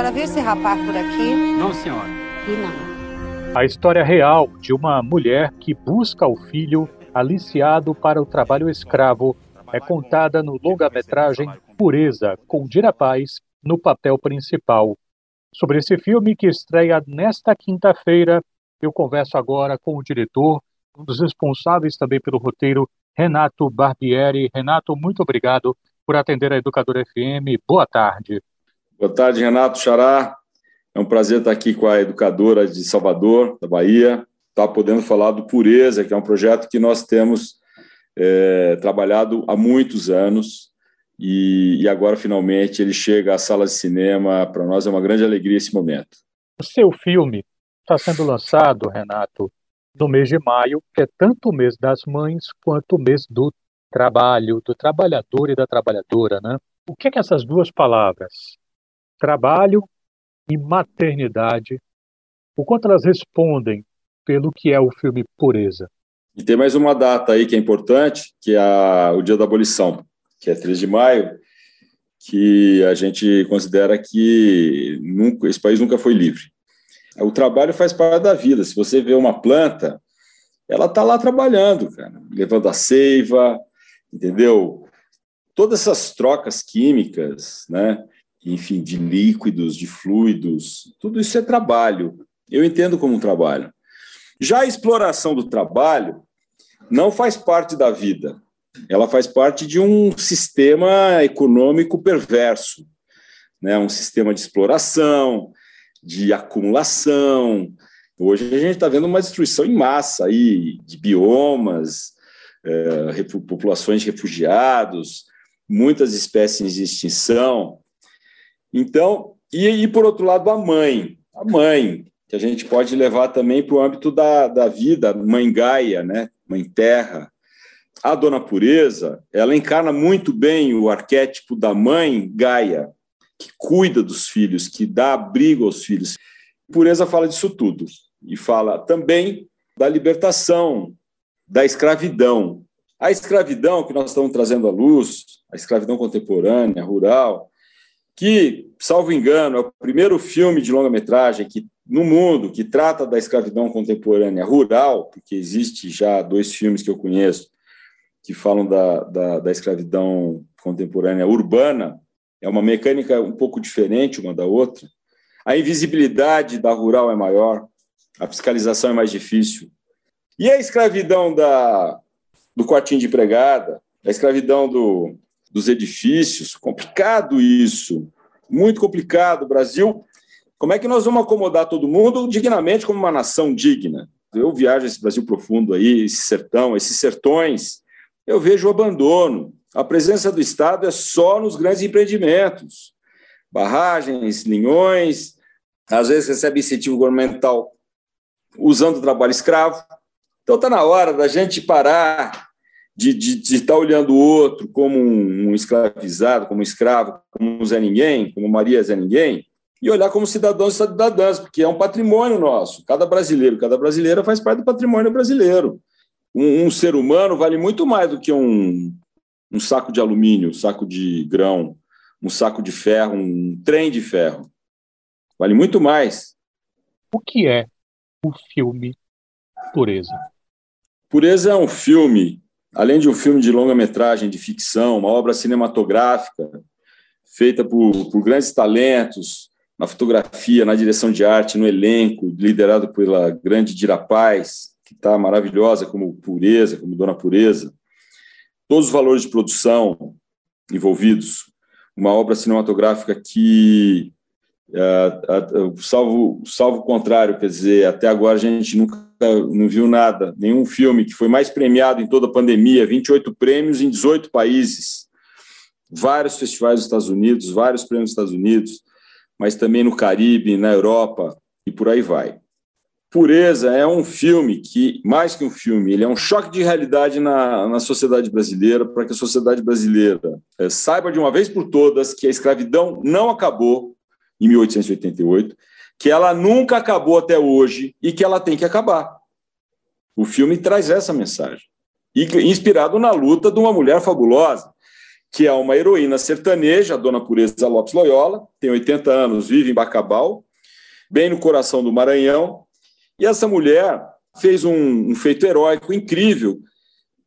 senhora viu esse rapaz por aqui? Não, senhora. E não. A história real de uma mulher que busca o filho aliciado para o trabalho escravo é contada no longa-metragem Pureza, com Dira Paz no papel principal. Sobre esse filme que estreia nesta quinta-feira, eu converso agora com o diretor, um dos responsáveis também pelo roteiro, Renato Barbieri. Renato, muito obrigado por atender a Educadora FM. Boa tarde. Boa tarde, Renato Xará. É um prazer estar aqui com a educadora de Salvador, da Bahia, estar tá podendo falar do Pureza, que é um projeto que nós temos é, trabalhado há muitos anos e, e, agora finalmente ele chega às salas de cinema. Para nós é uma grande alegria esse momento. O seu filme está sendo lançado, Renato, no mês de maio, que é tanto o mês das mães quanto o mês do trabalho, do trabalhador e da trabalhadora, né? O que é que essas duas palavras, trabalho e maternidade, o quanto elas respondem pelo que é o filme Pureza. E tem mais uma data aí que é importante, que é o dia da abolição, que é 3 de maio, que a gente considera que nunca, esse país nunca foi livre. O trabalho faz parte da vida. Se você vê uma planta, ela está lá trabalhando, cara, levando a seiva, entendeu? Todas essas trocas químicas, né? Enfim, de líquidos, de fluidos, tudo isso é trabalho. Eu entendo como um trabalho. Já a exploração do trabalho não faz parte da vida. Ela faz parte de um sistema econômico perverso, né? um sistema de exploração, de acumulação. Hoje a gente está vendo uma destruição em massa aí de biomas, é, populações de refugiados, muitas espécies de extinção. Então, e, e por outro lado, a mãe. A mãe, que a gente pode levar também para o âmbito da, da vida, mãe Gaia, né? mãe terra. A dona Pureza, ela encarna muito bem o arquétipo da mãe Gaia, que cuida dos filhos, que dá abrigo aos filhos. Pureza fala disso tudo. E fala também da libertação, da escravidão. A escravidão que nós estamos trazendo à luz, a escravidão contemporânea, rural, que, salvo engano, é o primeiro filme de longa-metragem que no mundo que trata da escravidão contemporânea rural, porque existe já dois filmes que eu conheço que falam da, da, da escravidão contemporânea urbana, é uma mecânica um pouco diferente uma da outra. A invisibilidade da rural é maior, a fiscalização é mais difícil. E a escravidão da, do quartinho de empregada, a escravidão do, dos edifícios. Complicado isso, muito complicado. Brasil, como é que nós vamos acomodar todo mundo dignamente como uma nação digna? Eu viajo esse Brasil profundo aí, esse sertão, esses sertões, eu vejo o abandono. A presença do Estado é só nos grandes empreendimentos, barragens, linhões, às vezes recebe incentivo governamental usando o trabalho escravo. Então está na hora da gente parar de estar tá olhando o outro como um, um, escravizado, como um escravo, como um Zé Ninguém, como Maria Zé Ninguém, e olhar como cidadãos e cidadãs, porque é um patrimônio nosso. Cada brasileiro, cada brasileira faz parte do patrimônio brasileiro. Um, um ser humano vale muito mais do que um, um saco de alumínio, um saco de grão, um saco de ferro, um trem de ferro. Vale muito mais. O que é o filme Pureza? Pureza é um filme além de um filme de longa-metragem de ficção, uma obra cinematográfica feita por, por, grandes talentos na fotografia, na direção de arte, no elenco, liderado pela grande Dira Paz, que está maravilhosa como Pureza, como Dona Pureza. Todos os valores de produção envolvidos, uma obra cinematográfica que, salvo, salvo o contrário, quer dizer, até agora a gente nunca não viu nada, nenhum filme que foi mais premiado em toda a pandemia, 28 prêmios em 18 países, vários festivais nos Estados Unidos, vários prêmios nos Estados Unidos, mas também no Caribe, na Europa e por aí vai. Pureza é um filme que, mais que um filme, ele é um choque de realidade na, na sociedade brasileira, para que a sociedade brasileira é, saiba de uma vez por todas que a escravidão não acabou em 1888, que ela nunca acabou até hoje e que ela tem que acabar. O filme traz essa mensagem. E inspirado na luta de uma mulher fabulosa, que é uma heroína sertaneja, a dona Pureza Lopes Loyola, tem 80 anos, vive em Bacabal, bem no coração do Maranhão. E essa mulher fez um, um feito heróico incrível,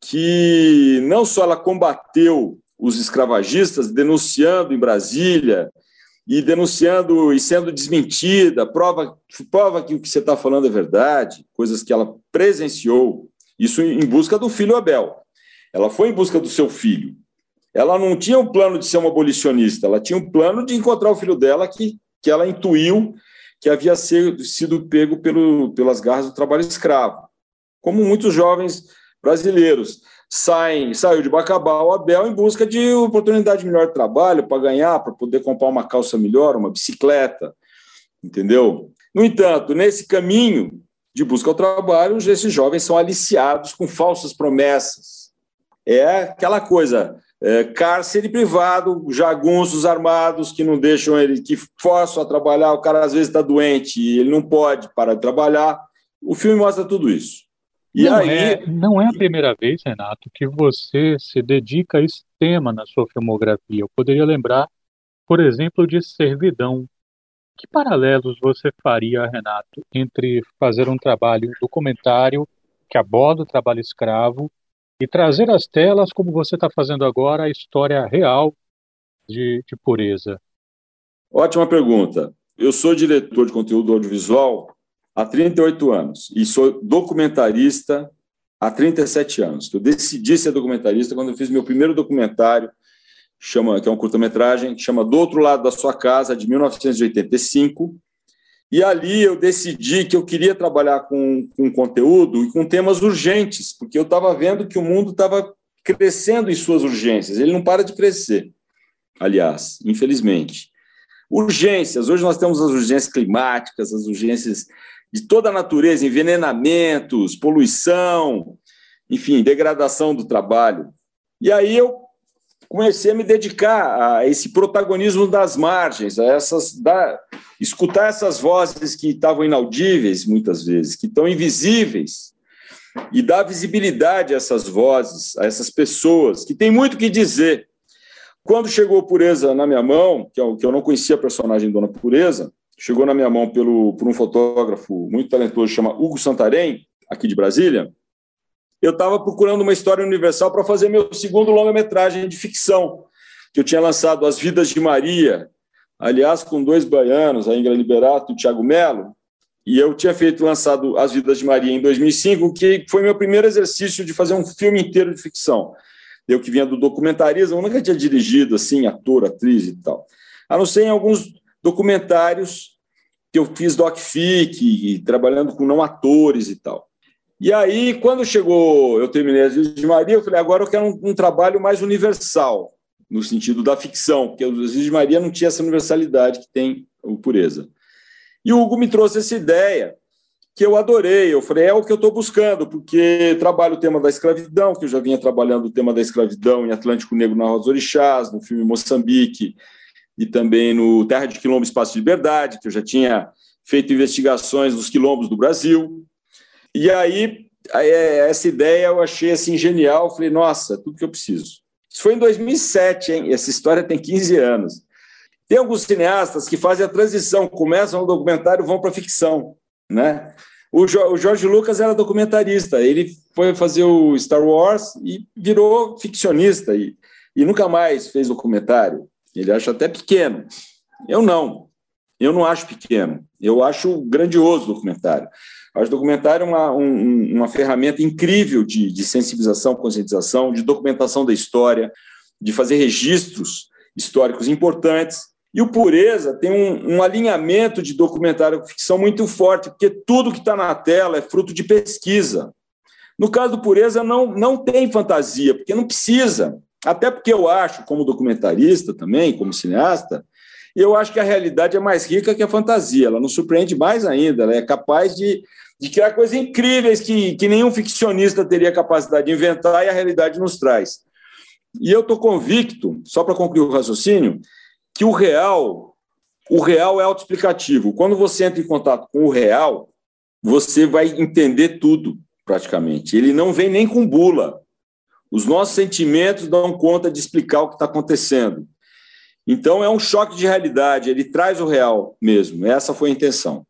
que não só ela combateu os escravagistas, denunciando em Brasília e denunciando e sendo desmentida, prova, prova que o que você está falando é verdade, coisas que ela presenciou, isso em busca do filho Abel. Ela foi em busca do seu filho. Ela não tinha um plano de ser uma abolicionista, ela tinha um plano de encontrar o filho dela que, que ela intuiu que havia sido, sido pego pelo, pelas garras do trabalho escravo. Como muitos jovens brasileiros saem, saiu de Bacabal, Abel, em busca de oportunidade melhor de trabalho para ganhar, para poder comprar uma calça melhor, uma bicicleta, entendeu? No entanto, nesse caminho de busca ao trabalho, esses jovens são aliciados com falsas promessas. É aquela coisa, é, cárcere privado, jagunços armados que não deixam ele, que forçam a trabalhar, o cara às vezes está doente e ele não pode parar de trabalhar. O filme mostra tudo isso. E não, aí... é, não é a primeira vez, Renato, que você se dedica a esse tema na sua filmografia. Eu poderia lembrar, por exemplo, de Servidão. Que paralelos você faria, Renato, entre fazer um trabalho um documentário que aborda o trabalho escravo e trazer às telas, como você está fazendo agora, a história real de, de pureza? Ótima pergunta. Eu sou diretor de conteúdo audiovisual há 38 anos e sou documentarista há 37 anos. Eu decidi ser documentarista quando eu fiz meu primeiro documentário, chama, que é um curta-metragem, que chama Do Outro Lado da Sua Casa, de 1985, e ali eu decidi que eu queria trabalhar com, com conteúdo e com temas urgentes, porque eu estava vendo que o mundo estava crescendo em suas urgências. Ele não para de crescer, aliás, infelizmente. Urgências. Hoje nós temos as urgências climáticas, as urgências de toda a natureza, envenenamentos, poluição, enfim, degradação do trabalho. E aí eu comecei a me dedicar a esse protagonismo das margens, a essas, da, escutar essas vozes que estavam inaudíveis muitas vezes, que estão invisíveis, e dar visibilidade a essas vozes, a essas pessoas que têm muito que dizer. Quando chegou Pureza na minha mão, eu, que eu não conhecia a personagem Dona Pureza, chegou na minha mão pelo, por um fotógrafo muito talentoso, chama Hugo Santarém, aqui de Brasília, eu estava procurando uma história universal para fazer meu segundo longa-metragem de ficção, que eu tinha lançado As Vidas de Maria, aliás, com dois baianos, a Ingra Liberato e o Thiago Melo, e eu tinha feito lançado As Vidas de Maria em 2005, que foi meu primeiro exercício de fazer um filme inteiro de ficção. Eu que vinha do documentarismo, nunca tinha dirigido assim, ator, atriz e tal. A não ser em alguns documentários que eu fiz doc-fic, trabalhando com não atores e tal. E aí, quando chegou, eu terminei as Vidas de Maria, eu falei, agora eu quero um, um, trabalho mais universal, no sentido da ficção, porque as Vidas de Maria não tinha essa universalidade que tem o Pureza. E o Hugo me trouxe essa ideia, que eu adorei. Eu falei, é o que eu estou buscando, porque trabalho o tema da escravidão, que eu já vinha trabalhando o tema da escravidão em Atlântico Negro na Rosa Orixás, no filme Moçambique, e também no Terra de Quilombo Espaço de Liberdade, que eu já tinha feito investigações dos quilombos do Brasil. E aí, é, essa ideia eu achei assim genial. Falei, nossa, tudo que eu preciso. Isso foi em 2007, hein? Essa história tem 15 anos. Tem alguns cineastas que fazem a transição, começam no documentário vão para a ficção, né? O, Jorge Lucas era documentarista, ele foi fazer o Star Wars e virou ficcionista e, e nunca mais fez documentário. Ele acha até pequeno. Eu não. Eu não acho pequeno. Eu acho grandioso o documentário. Acho o documentário uma, um, uma ferramenta incrível de, de sensibilização, conscientização, de documentação da história, de fazer registros históricos importantes. E o Pureza tem um, um alinhamento de documentário com ficção muito forte, porque tudo que está na tela é fruto de pesquisa. No caso do Pureza, não, não tem fantasia, porque não precisa. Até porque eu acho, como documentarista também, como cineasta, eu acho que a realidade é mais rica que a fantasia. Ela nos surpreende mais ainda. Ela é capaz de de criar coisas incríveis que, que nenhum ficcionista teria capacidade de inventar e a realidade nos traz. E eu estou convicto, só para concluir o raciocínio, que o real, o real é autoexplicativo. Quando você entra em contato com o real, você vai entender tudo, praticamente. Ele não vem nem com bula. Os nossos sentimentos dão conta de explicar o que está acontecendo. Então, é um choque de realidade, ele traz o real mesmo. Essa foi a intenção.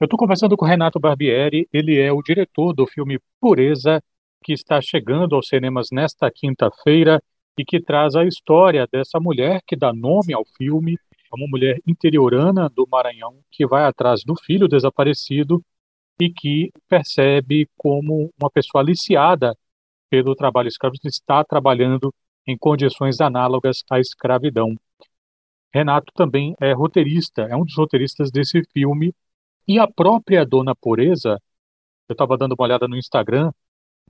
Eu estou conversando com Renato Barbieri, ele é o diretor do filme Pureza, que está chegando aos cinemas nesta quinta-feira e que traz a história dessa mulher que dá nome ao filme, uma mulher interiorana do Maranhão que vai atrás do filho desaparecido e que percebe como uma pessoa aliciada pelo trabalho escravo está trabalhando em condições análogas à escravidão. Renato também é roteirista, é um dos roteiristas desse filme, e a própria Dona Pureza, eu estava dando uma olhada no Instagram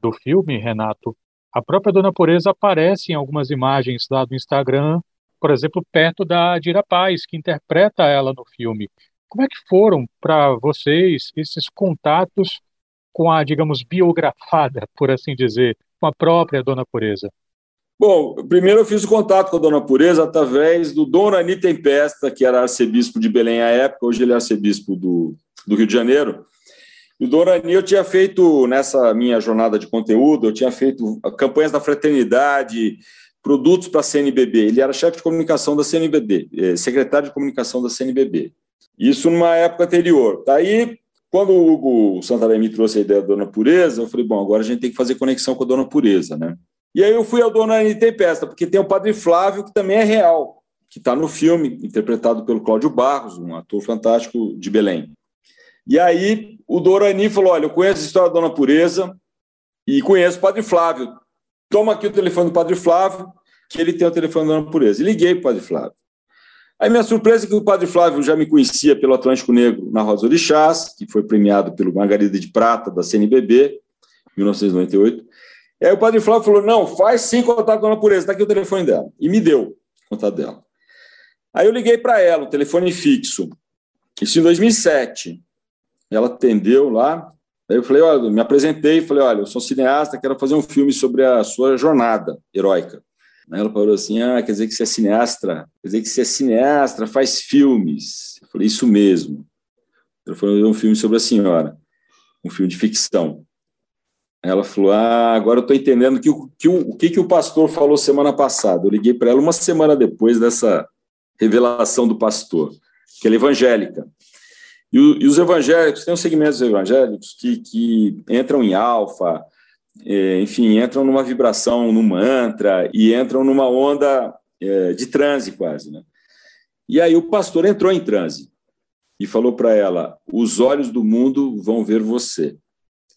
do filme, Renato, a própria Dona Pureza aparece em algumas imagens lá do Instagram, por exemplo, perto da Dira Paz, que interpreta ela no filme. Como é que foram para vocês esses contatos com a, digamos, biografada, por assim dizer, com a própria Dona Pureza? Bom, primeiro eu fiz o contato com a Dona Pureza através do Dona Ani Tempesta, que era arcebispo de Belém à época, hoje ele é arcebispo do, do Rio de Janeiro. E o Dona Ani eu tinha feito, nessa minha jornada de conteúdo, eu tinha feito campanhas da fraternidade, produtos para a CNBB. Ele era chefe de comunicação da CNBB, eh, secretário de comunicação da CNBB. Isso numa época anterior. Daí, quando o Hugo Santarém me trouxe a ideia da Dona Pureza, eu falei, bom, agora a gente tem que fazer conexão com a Dona Pureza, né? E aí eu fui ao Dona Ani Tempesta, porque tem o Padre Flávio, que também é real, que está no filme, interpretado pelo Cláudio Barros, um ator fantástico de Belém. E aí o Dorani falou: Olha, eu conheço a história da Dona Pureza e conheço o Padre Flávio. Toma aqui o telefone do Padre Flávio, que ele tem o telefone da Dona Pureza. E liguei para o Padre Flávio. Aí minha surpresa é que o Padre Flávio já me conhecia pelo Atlântico Negro na Rosa Orixás, que foi premiado pelo Margarida de Prata da CNBB, 1998. E aí o Padre Flávio falou: não, faz sim contato com a Pureza, está aqui o telefone dela. E me deu o contato dela. Aí eu liguei para ela, o telefone fixo. Isso em 2007. Ela atendeu lá. Aí eu falei: olha, me apresentei, falei: olha, eu sou cineasta, quero fazer um filme sobre a sua jornada heróica. Ela falou assim: ah, quer dizer que você é cineasta? Quer dizer que você é cineasta, faz filmes. Eu falei: isso mesmo. Eu falei: um filme sobre a senhora, um filme de ficção. Ela falou: Ah, agora eu estou entendendo que, que, o, que, que o pastor falou semana passada. Eu liguei para ela uma semana depois dessa revelação do pastor, que ela é evangélica. E, os evangélicos, tem um segmentos evangélicos que, que entram em alfa, é, enfim, entram numa vibração, num mantra, e entram numa onda é, de transe quase. Né? E aí o pastor entrou em transe e falou para ela: Os olhos do mundo vão ver você.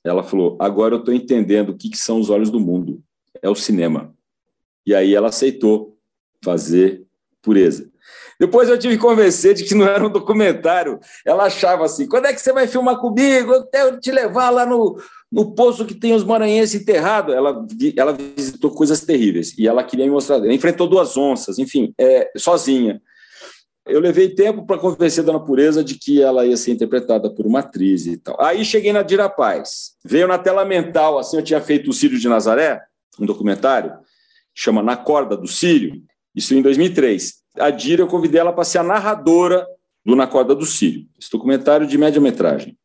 Ela falou: agora eu estou entendendo o que, que são os olhos do mundo. É o cinema. E aí ela aceitou fazer pureza. Depois eu tive que convencer de que não era um documentário. Ela achava assim: quando é que você vai filmar comigo? Eu te levar lá no, no poço que tem os maranhenses enterrados. Ela, ela visitou coisas terríveis e ela queria me mostrar. Ela enfrentou duas onças, enfim, é, sozinha. Eu levei tempo para convencer a Dona Pureza de que ela ia ser interpretada por uma atriz e tal. Aí cheguei na Dira Paz. Veio na tela mental, assim, eu tinha feito o Sírio de Nazaré, um documentário, chama Na Corda do Sírio, isso em 2003. A Dira, eu convidei ela para ser a narradora do Na Corda do Sírio, esse documentário de média-metragem.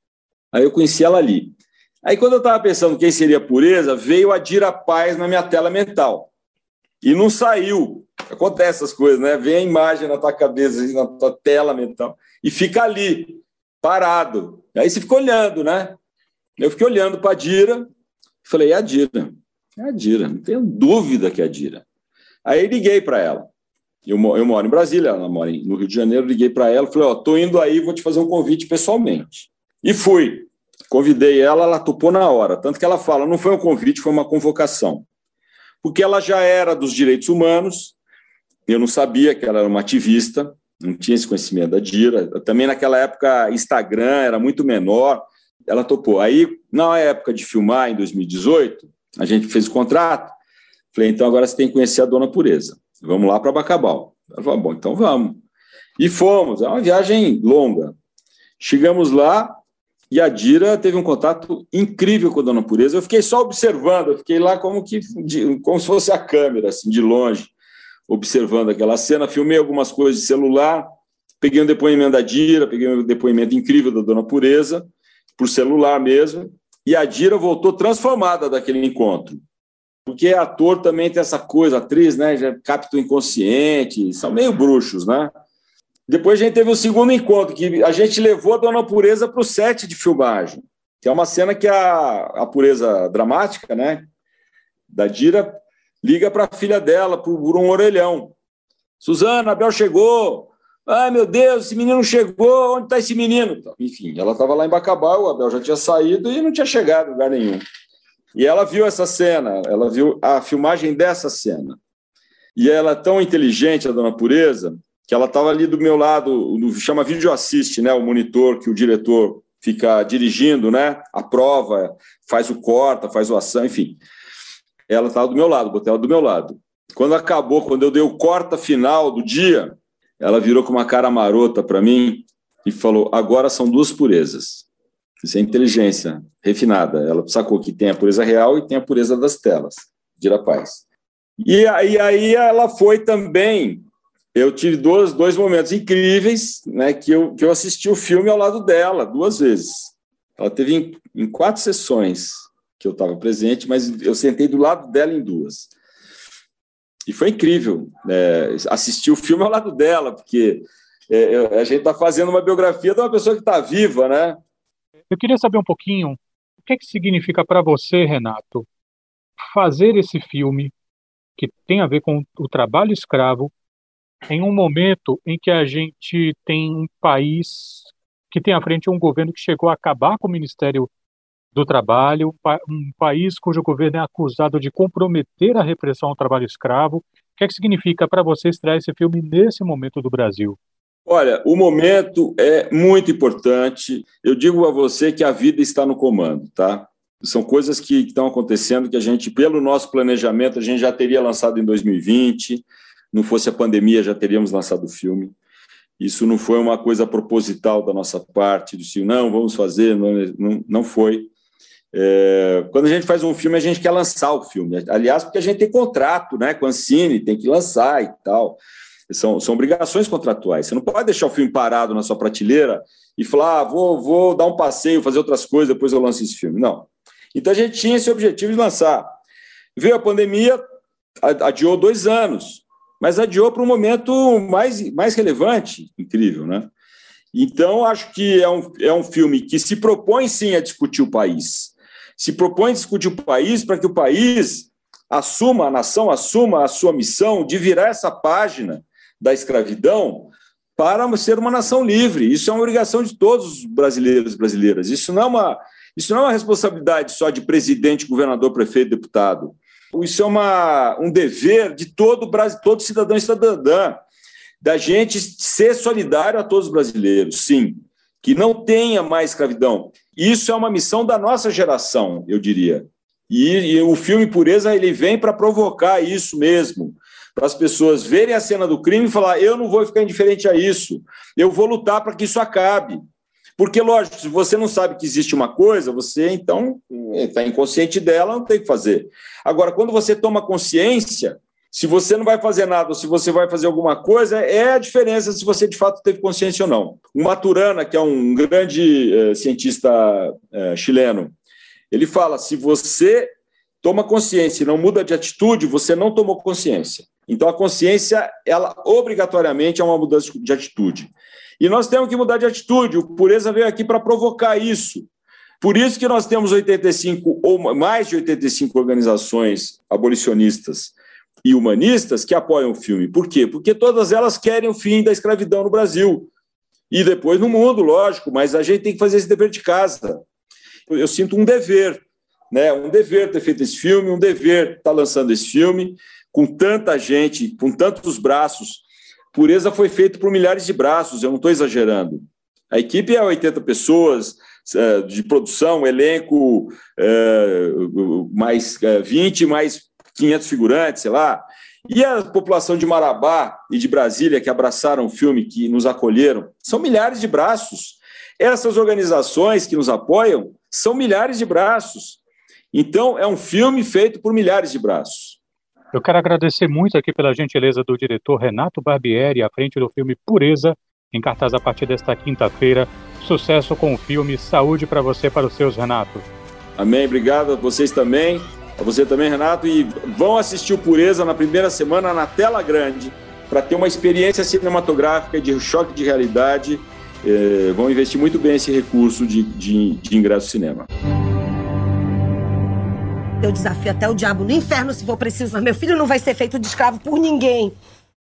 Aí eu conheci ela ali. Aí quando eu estava pensando quem seria Pureza, veio a Dira Paz na minha tela mental. E não saiu. Acontece essas coisas, né? Vem a imagem na tua cabeça, na tua tela mental, e fica ali, parado. Aí você fica olhando, né? Eu fiquei olhando para a Dira, falei, é a Dira. É a Dira, não tenho dúvida que é a Dira. Aí liguei para ela. Eu, eu moro em Brasília, ela mora no Rio de Janeiro, liguei para ela, falei, ó, oh, tô indo aí, vou te fazer um convite pessoalmente. E fui. Convidei ela, ela topou na hora. Tanto que ela fala, não foi um convite, foi uma convocação. Porque ela já era dos direitos humanos, eu não sabia que ela era uma ativista, não tinha esse conhecimento da Dira. Também naquela época, Instagram era muito menor. Ela topou. Aí, na época de filmar, em 2018, a gente fez o contrato. Falei, então agora você tem que conhecer a Dona Pureza. Vamos lá para Bacabal. Ela falou, bom, então vamos. E fomos. É uma viagem longa. Chegamos lá e a Dira teve um contato incrível com a Dona Pureza. Eu fiquei só observando, eu fiquei lá como, que, como se fosse a câmera, assim, de longe observando aquela cena, filmei algumas coisas de celular, peguei um depoimento da Dira, peguei um depoimento incrível da Dona Pureza, por celular mesmo, e a Dira voltou transformada daquele encontro. Porque ator também tem essa coisa, atriz, né? Já capta o inconsciente, são meio bruxos, né? Depois a gente teve o segundo encontro, que a gente levou a Dona Pureza para o set de filmagem, que é uma cena que a, a pureza dramática, né? Da Dira, liga para a filha dela por um orelhão. Suzana, Abel chegou. Ai, meu Deus, esse menino chegou. Onde está esse menino? Enfim, ela estava lá em Bacabal, o Abel já tinha saído e não tinha chegado em lugar nenhum. E ela viu essa cena, ela viu a filmagem dessa cena. E ela é tão inteligente, a dona Pureza, que ela estava ali do meu lado, no, chama vídeo assiste, né, o monitor que o diretor fica dirigindo, né, a prova, faz o corta, faz o ação, enfim. Ela estava do meu lado, botei ela do meu lado. Quando acabou, quando eu dei o corta final do dia, ela virou com uma cara marota para mim e falou: agora são duas purezas. Isso é inteligência refinada. Ela sacou que tem a pureza real e tem a pureza das telas. Dira paz. E aí, aí ela foi também. Eu tive dois, dois momentos incríveis, né? Que eu, que eu assisti o filme ao lado dela duas vezes. Ela teve em, em quatro sessões que eu estava presente, mas eu sentei do lado dela em duas. E foi incrível né, assistir o filme ao lado dela, porque é, a gente está fazendo uma biografia de uma pessoa que está viva, né? Eu queria saber um pouquinho o que, é que significa para você, Renato, fazer esse filme que tem a ver com o trabalho escravo em um momento em que a gente tem um país que tem à frente um governo que chegou a acabar com o Ministério do Trabalho, um país cujo governo é acusado de comprometer a repressão ao trabalho escravo. O que, é que significa para você estrear esse filme nesse momento do Brasil? Olha, o momento é muito importante. Eu digo a você que a vida está no comando, tá? São coisas que estão acontecendo que a gente, pelo nosso planejamento, a gente já teria lançado em 2020. Não fosse a pandemia, já teríamos lançado o filme. Isso não foi uma coisa proposital da nossa parte, de assim, não, vamos fazer, não, não, foi. É, quando a gente faz um filme, a gente quer lançar o filme. Aliás, porque a gente tem contrato né, com a Ancine, tem que lançar e tal. São, são obrigações contratuais. Você não pode deixar o filme parado na sua prateleira e falar, ah, vou, vou dar um passeio, fazer outras coisas, depois eu lanço esse filme. Não. Então a gente tinha esse objetivo de lançar. Veio a pandemia, adiou dois anos, mas adiou para um momento mais, mais relevante, incrível, né? Então, acho que é um, é um filme que se propõe sim a discutir o país. Se propõe a discutir o país para que o país assuma, a nação assuma a sua missão de virar essa página da escravidão para ser uma nação livre. Isso é uma obrigação de todos os brasileiros e brasileiras. Isso não é uma, isso não é uma responsabilidade só de presidente, governador, prefeito, deputado. Isso é uma, um dever de todo, todo cidadão e cidadã, da gente ser solidário a todos os brasileiros, sim, que não tenha mais escravidão. Isso é uma missão da nossa geração, eu diria. E, e o filme Pureza ele vem para provocar isso mesmo, para as pessoas verem a cena do crime e falar: eu não vou ficar indiferente a isso, eu vou lutar para que isso acabe. Porque, lógico, se você não sabe que existe uma coisa, você então está inconsciente dela, não tem o que fazer. Agora, quando você toma consciência, se você não vai fazer nada ou se você vai fazer alguma coisa, é a diferença se você de fato teve consciência ou não. O Maturana, que é um grande eh, cientista eh, chileno, ele fala: se você toma consciência e não muda de atitude, você não tomou consciência. Então a consciência, ela obrigatoriamente é uma mudança de atitude. E nós temos que mudar de atitude. O Pureza veio aqui para provocar isso. Por isso que nós temos 85 ou mais de 85 organizações abolicionistas e humanistas que apoiam o filme. Por quê? Porque todas elas querem o fim da escravidão no Brasil. E depois no mundo, lógico, mas a gente tem que fazer esse dever de casa. Eu sinto um dever, né? Um dever ter feito esse filme, um dever estar lançando esse filme com tanta gente, com tantos braços. Pureza foi feito por milhares de braços, eu não estou exagerando. A equipe é 80 pessoas é, de produção, elenco é, mais 20, é, mais 500 figurantes, sei lá. E a população de Marabá e de Brasília, que abraçaram o filme, que nos acolheram, são milhares de braços. Essas organizações que nos apoiam são milhares de braços. Então, é um filme feito por milhares de braços. Eu quero agradecer muito aqui pela gentileza do diretor Renato Barbieri, à frente do filme Pureza, em cartaz a partir desta quinta-feira. Sucesso com o filme, saúde para você e para os seus, Renato. Amém, obrigado a vocês também. A você também, Renato, e vão assistir o Pureza na primeira semana na tela grande para ter uma experiência cinematográfica de choque de realidade. É, vão investir muito bem esse recurso de, de, de ingresso cinema. Eu desafio até o diabo no inferno se for preciso, mas meu filho não vai ser feito de escravo por ninguém.